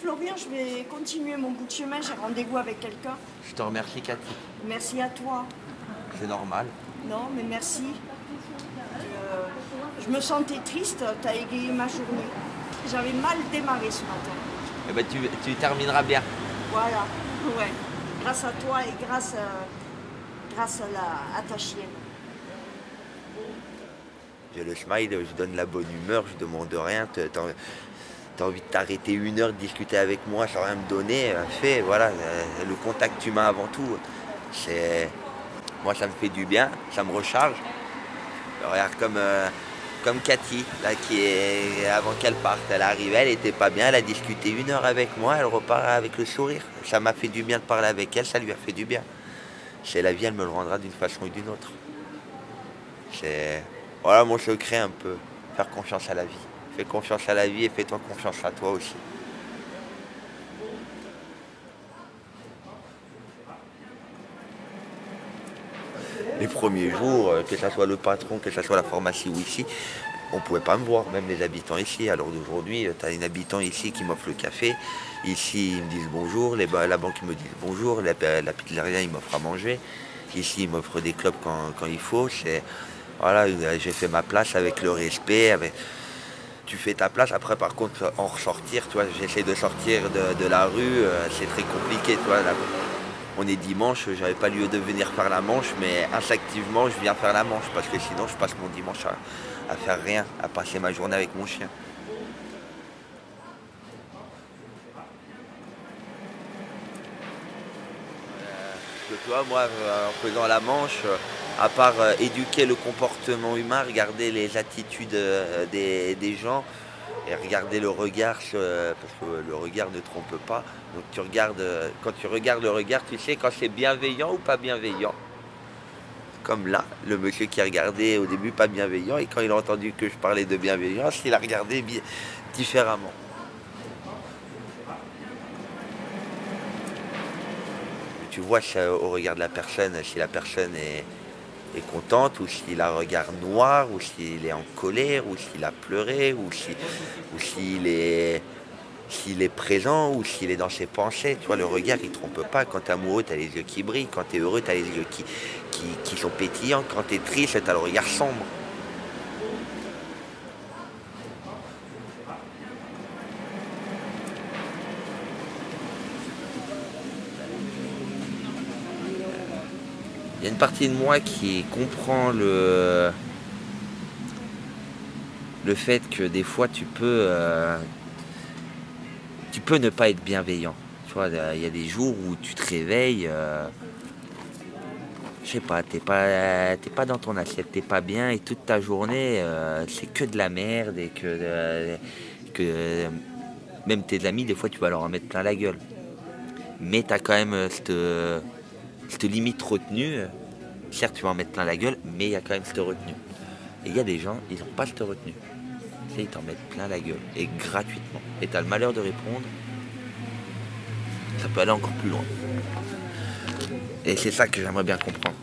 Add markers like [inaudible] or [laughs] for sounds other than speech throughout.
Florian, je vais continuer mon bout de chemin. J'ai rendez-vous avec quelqu'un. Je te remercie, Cathy. Merci à toi. C'est normal. Non, mais merci. Euh, je me sentais triste. Tu as égayé ma journée. J'avais mal démarré ce matin. Eh ben, tu, tu termineras bien. Voilà. Ouais. Grâce à toi et grâce à, grâce à, la, à ta chienne. J'ai le smile, je donne la bonne humeur, je demande rien. T'as envie de t'arrêter une heure, de discuter avec moi sans rien me donner, euh, fais, voilà. euh, Le contact humain avant tout. C'est. Moi ça me fait du bien, ça me recharge. Regarde comme, euh, comme Cathy, là, qui est. Avant qu'elle parte, elle arrivait, elle était pas bien, elle a discuté une heure avec moi, elle repart avec le sourire. Ça m'a fait du bien de parler avec elle, ça lui a fait du bien. C'est la vie, elle me le rendra d'une façon ou d'une autre. C'est. Voilà mon secret un peu. Faire confiance à la vie. Fais confiance à la vie et fais-toi confiance à toi aussi. Les premiers jours, euh, que ce soit le patron, que ce soit la pharmacie ou ici, on ne pouvait pas me voir, même les habitants ici. Alors d'aujourd'hui, tu as un habitant ici qui m'offre le café. Ici, ils me disent bonjour. La banque me dit bonjour. La, la pizzeria, il m'offre à manger. Ici, il m'offre des clubs quand, il faut. Voilà, euh, j'ai fait ma place avec le respect. Tu fais ta place. Après, par contre, en ressortir, tu vois, j'essaie de sortir de, la rue. euh, c'est très compliqué, tu vois. là. on est dimanche, j'avais pas lieu de venir faire la manche, mais instinctivement, je viens faire la manche parce que sinon, je passe mon dimanche à, à faire rien, à passer ma journée avec mon chien. que toi, moi, euh, en faisant la manche, euh, à part euh, éduquer le comportement humain, regarder les attitudes euh, des, gens et regarder le regard, euh, parce que le regard ne trompe pas. Donc tu regardes, quand tu regardes le regard, tu sais quand c'est bienveillant ou pas bienveillant. Comme là, le monsieur qui a regardé au début pas bienveillant et quand il a entendu que je parlais de bienveillance, il a regardé différemment. tu vois au regard de la personne, si la personne est, contente, ou s'il a un regard noir, ou s'il est en colère, ou s'il a pleuré, ou si- ou s'il est, s'il est présent, ou s'il est dans ses pensées. Tu le regard, il trompe pas. Quand tu es amoureux, tu les yeux qui brillent. Quand tu es heureux, tu les yeux qui, qui, qui sont pétillants. Quand tu es triste, tu as le regard sombre. A une partie de moi qui comprend le, le fait que des fois tu peux, euh, tu peux ne pas être bienveillant. Tu vois, il y a des jours où tu te réveilles, euh, je sais pas, t'es pas, t'es pas dans ton assiette, t'es pas bien et toute ta journée euh, c'est que de la merde et que, euh, que euh, même tes amis des fois tu vas leur en mettre plein la gueule. Mais t'as quand même euh, cette, cette limite retenue. Certes, tu vas en mettre plein la gueule, mais il y a quand même cette retenue. Et il y a des gens, ils n'ont pas cette retenue. Sais, ils t'en mettent plein la gueule, et gratuitement. Et tu as le malheur de répondre, ça peut aller encore plus loin. Et c'est ça que j'aimerais bien comprendre.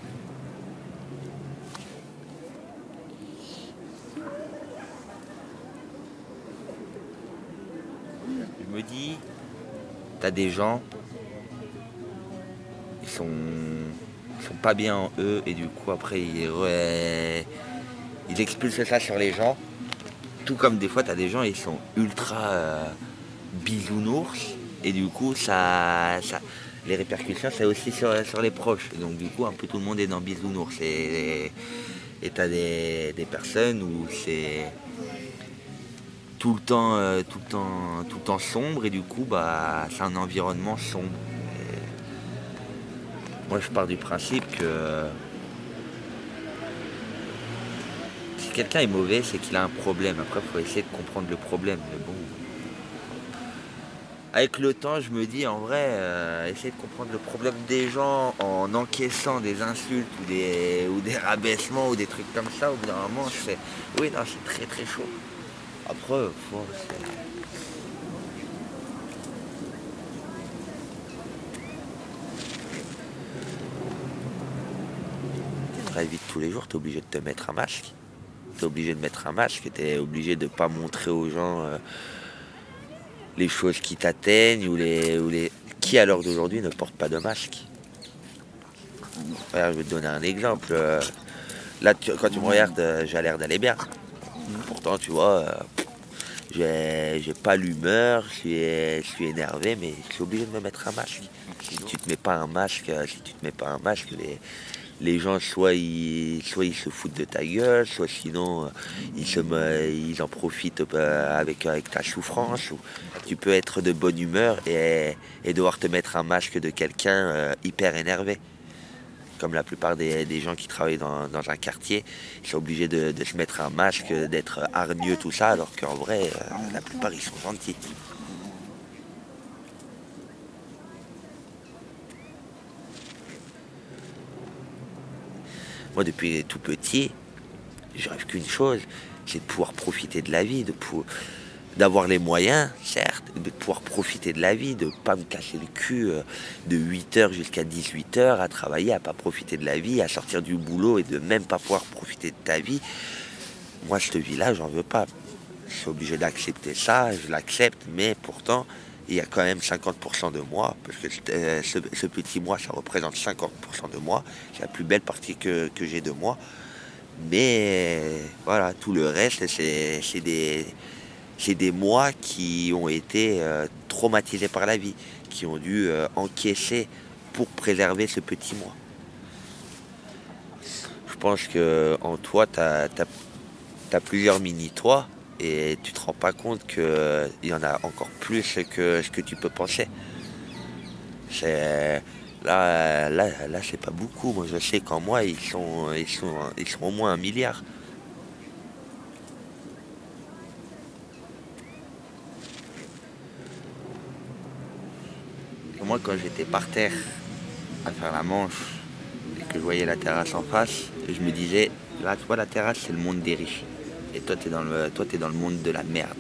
Je me dis, t'as des gens, sont, sont pas bien en eux et du coup après ils, ils expulsent ça sur les gens. Tout comme des fois t'as des gens ils sont ultra euh, bisounours et du coup ça, les répercussions c'est aussi sur, les proches. Donc du coup un peu tout le monde est dans bisounours et et t'as des, des personnes où c'est tout le temps euh, tout le temps tout le temps sombre et du coup bah c'est un environnement sombre. Moi je pars du principe que si quelqu'un est mauvais c'est qu'il a un problème. Après il faut essayer de comprendre le problème. Mais bon. Avec le temps je me dis en vrai euh, essayer de comprendre le problème des gens en encaissant des insultes ou des, ou des rabaissements ou des trucs comme ça au bout d'un moment fais oui non c'est très très chaud. Après, faut, la vie de tous les jours, tu es obligé de te mettre un masque. Tu es obligé de mettre un masque, tu es obligé de pas montrer aux gens euh, les choses qui t'atteignent ou les, ou les... Qui à l'heure d'aujourd'hui ne porte pas de masque je vais te donner un exemple. Euh, Là, tu- quand tu me regardes, euh, j'ai l'air d'aller bien. Pourtant, tu vois, j'ai pas l'humeur, je suis, énervé, mais je suis obligé de me mettre un masque. Si tu te mets pas un masque, si tu te mets pas un masque, les, les gens soit ils, soit ils se foutent de ta gueule, soit sinon euh, ils, en profitent euh, avec, ta souffrance. Ou tu peux être de bonne humeur et, devoir te mettre un masque de quelqu'un euh, hyper énervé comme la plupart des, gens qui travaillent dans, un quartier, ils sont obligés de, se mettre un masque, d'être hargneux, tout ça, alors qu'en vrai, la plupart, ils sont gentils. Moi, depuis tout petit, je rêve qu'une chose, c'est de pouvoir profiter de la vie, d'avoir les moyens, certes, de pouvoir profiter de la vie, de pas me casser le cul euh, de 8h jusqu'à 18h à travailler, à pas profiter de la vie, à sortir du boulot et de même pas pouvoir profiter de ta vie. Moi, cette vie-là, j'en veux pas. Je suis obligé d'accepter ça, je l'accepte, mais pourtant, il y a quand même 50% de moi, parce que ce, petit moi, ça représente 50% de moi. C'est la plus belle partie que, que j'ai de moi. Mais voilà, tout le reste, c'est des, des mois qui ont été euh, traumatisés par la vie, qui ont dû euh, encaisser pour préserver ce petit moi. Je pense que toi, tu as, plusieurs mini-toi et tu te rends pas compte qu'il y en a encore plus que ce que tu peux penser. C'est là, là, là c'est pas beaucoup. Moi, je sais qu'en moi, ils sont, ils sont, ils sont au moins un milliard. Moi, quand j'étais par terre à faire la manche et que je voyais la terrasse en face, je me disais, là, tu vois, la terrasse, c'est le monde des riches. Et toi, tu es, dans le- dans le monde de la merde.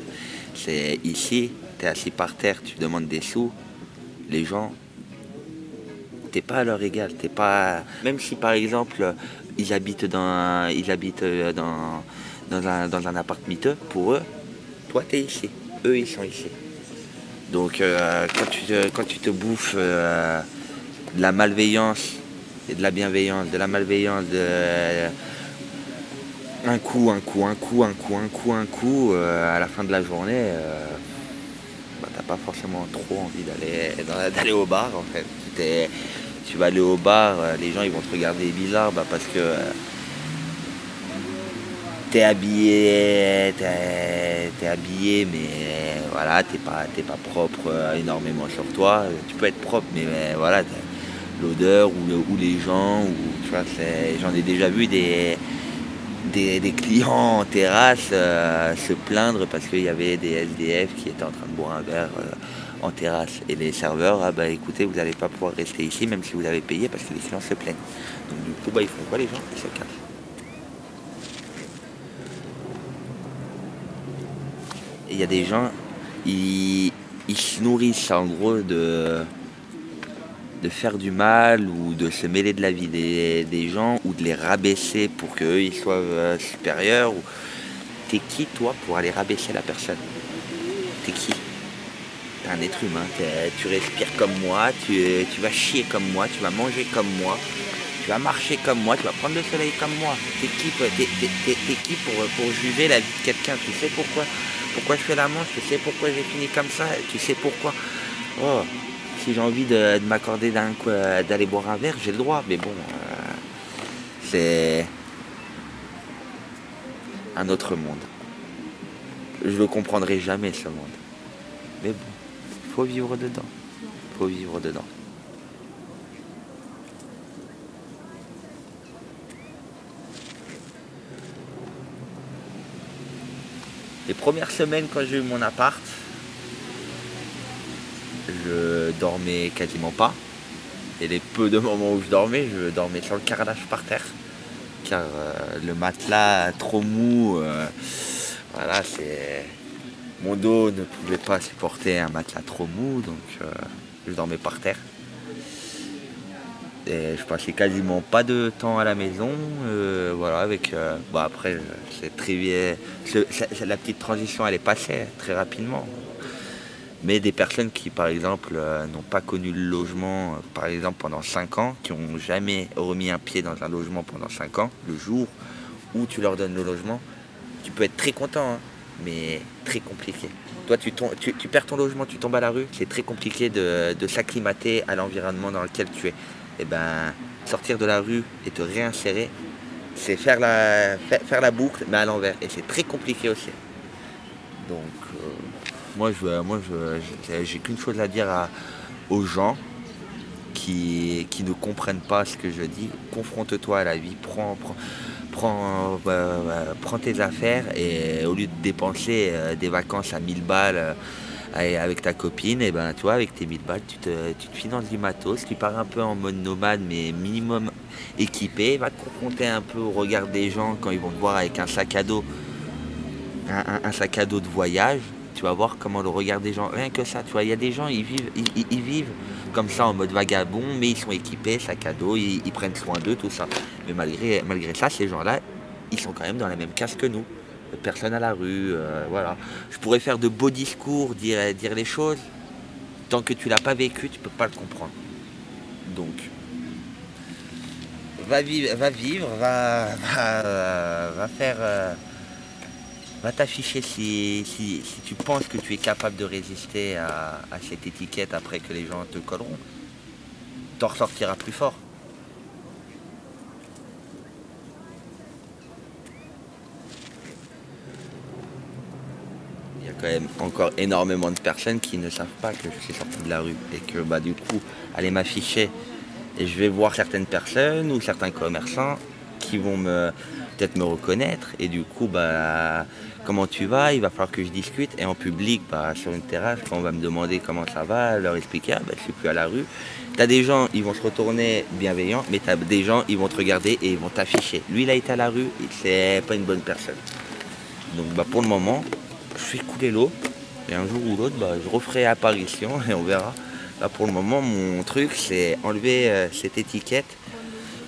C'est ici, tu es assis par terre, tu demandes des sous, les gens, t'es pas à leur égal. Pas... Même si, par exemple, ils habitent dans, ils habitent euh, dans, dans, un, dans un appart miteux, pour eux, toi, tu es ici. Eux, ils sont ici. Donc euh, quand, tu te, quand tu te bouffes euh, de la malveillance et de la bienveillance, de la malveillance, de un coup, un coup, un coup, un coup, un coup, un coup, euh, à la fin de la journée, euh, bah, t'as pas forcément trop envie d'aller [laughs] au bar en fait. Tu vas aller au bar, euh, les gens ils vont te regarder bizarre bah, parce que t'es habillé, t'es habillé, mais voilà, t'es pas, pas propre énormément sur toi. Tu peux être propre, mais, voilà, l'odeur ou, ou les gens, ou tu vois, j'en ai déjà vu des, des, clients en terrasse euh, se plaindre parce qu'il y avait des SDF qui étaient en train de boire un verre euh, en terrasse. Et les serveurs, ah bah écoutez, vous n'allez pas pouvoir rester ici même si vous avez payé parce que les clients se plaignent. Donc du coup, bah, ils font quoi les gens? Ils se cassent. Il y a des gens, ils, ils se nourrissent en gros de, de faire du mal ou de se mêler de la vie des, gens ou de les rabaisser pour qu'eux ils soient euh, supérieurs. Ou... T'es qui toi pour aller rabaisser la personne? T'es qui? T'es un être humain, tu respires comme moi, tu, tu vas chier comme moi, tu vas manger comme moi, tu vas marcher comme moi, tu vas prendre le soleil comme moi. T'es qui, qui pour, pour juger la vie de quelqu'un? Tu sais pourquoi? Pourquoi je fais la manche? Tu sais pourquoi j'ai fini comme ça? Tu sais pourquoi? Oh, si j'ai envie de, de m'accorder euh, d'aller boire un verre, j'ai le droit, mais bon, euh, c'est un autre monde. Je le comprendrai jamais ce monde. Mais bon, faut vivre dedans. Faut vivre dedans. Les premières semaines quand j'ai eu mon appart, je dormais quasiment pas. Et les peu de moments où je dormais, je dormais sur le carrelage par terre. Car euh, le matelas trop mou, euh, voilà, c'est. Mon dos ne pouvait pas supporter un matelas trop mou, donc euh, je dormais par terre. Et je passais quasiment pas de temps à la maison. voilà, avec. bon, après, c'est très La petite transition, elle est passée très rapidement. Mais des personnes qui, par exemple, euh, n'ont pas connu le logement, euh, par exemple, pendant 5 ans, qui n'ont jamais remis un pied dans un logement pendant 5 ans, le jour où tu leur donnes le logement, tu peux être très content, hein, mais très compliqué. Toi, tu, tu, perds ton logement, tu tombes à la rue, c'est très compliqué de, s'acclimater à l'environnement dans lequel tu es. Et eh ben, sortir de la rue et te réinsérer, c'est faire la, faire, la boucle, mais à l'envers. Et c'est très compliqué aussi. Donc, euh, moi, je, moi j'ai qu'une chose à dire aux gens qui, qui ne comprennent pas ce que je dis. Confronte-toi à la vie, prends, euh, prends tes affaires et au lieu de dépenser euh, des vacances à 1000 balles avec ta copine, et ben tu avec tes 1000 balles, tu te, tu te finances du matos, tu pars un peu en mode nomade, mais minimum équipé, va te confronter un peu au regard des gens quand ils vont te voir avec un sac à dos, un, sac à dos de voyage, vas voir comment le regard des gens, rien que ça, tu vois, il y a des gens, ils vivent, ils, vivent comme ça en mode vagabond, mais ils sont équipés, sac à dos, ils, prennent soin d'eux, tout ça. Mais malgré, malgré ça, ces gens-là, ils sont quand même dans la même case que nous personne à la rue, euh, voilà. Je pourrais faire de beaux discours, dire, dire les choses. Tant que tu l'as pas vécu, tu peux pas le comprendre. Donc, va vivre, va, vivre, va, va, faire, euh, va t'afficher si, si, tu penses que tu es capable de résister à, cette étiquette après que les gens te colleront. T'en ressortiras plus fort. quand même encore énormément de personnes qui ne savent pas que je suis sorti de la rue et que bah, du coup, aller m'afficher et je vais voir certaines personnes ou certains commerçants qui vont me peut-être me reconnaître. Et du coup bah comment tu vas? Il va falloir que je discute. Et en public bah, sur une terrasse quand on va me demander comment ça va leur expliquer ah, bah, je suis plus à la rue. T'as des gens ils vont se retourner bienveillants mais t'as des gens ils vont te regarder et ils vont t'afficher. Lui il a été à la rue c'est pas une bonne personne. Donc bah, pour le moment je fais couler l'eau. Et un jour ou l'autre, bah, je referai apparition [laughs] et on verra. Là pour le moment, mon truc, c'est enlever euh, cette étiquette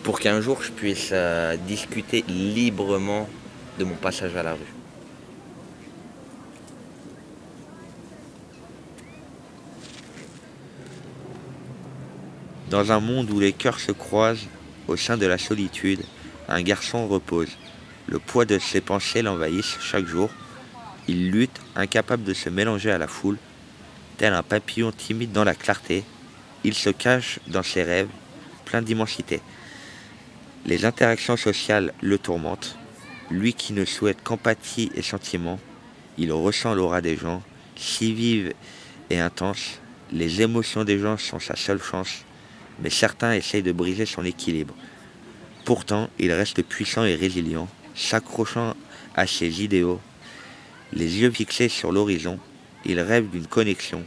pour qu'un jour je puisse euh, discuter librement de mon passage à la rue. Dans un monde où les cœurs se croisent, au sein de la solitude, un garçon repose. Le poids de ses pensées l'envahissent chaque jour. Il lutte, incapable de se mélanger à la foule, tel un papillon timide dans la clarté. Il se cache dans ses rêves, plein d'immensité. Les interactions sociales le tourmentent. Lui qui ne souhaite qu'empathie et sentiment, il ressent l'aura des gens, si vive et intense. Les émotions des gens sont sa seule chance, mais certains essayent de briser son équilibre. Pourtant, il reste puissant et résilient, s'accrochant à ses idéaux les yeux fixés sur l'horizon, il rêve d'une connexion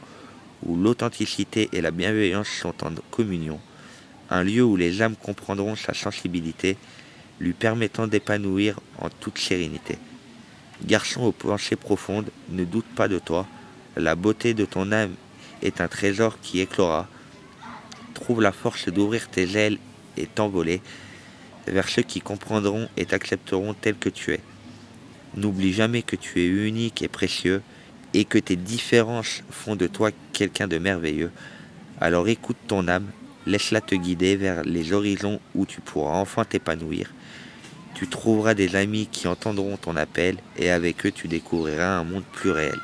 où l'authenticité et la bienveillance sont en communion, un lieu où les âmes comprendront sa sensibilité, lui permettant d'épanouir en toute sérénité. Garçon aux pensées profondes, ne doute pas de toi, la beauté de ton âme est un trésor qui éclora. Trouve la force d'ouvrir tes ailes et t'envoler vers ceux qui comprendront et t'accepteront tel que tu es. N'oublie jamais que tu es unique et précieux et que tes différences font de toi quelqu'un de merveilleux. Alors écoute ton âme, laisse-la te guider vers les horizons où tu pourras enfin t'épanouir. Tu trouveras des amis qui entendront ton appel et avec eux tu découvriras un monde plus réel.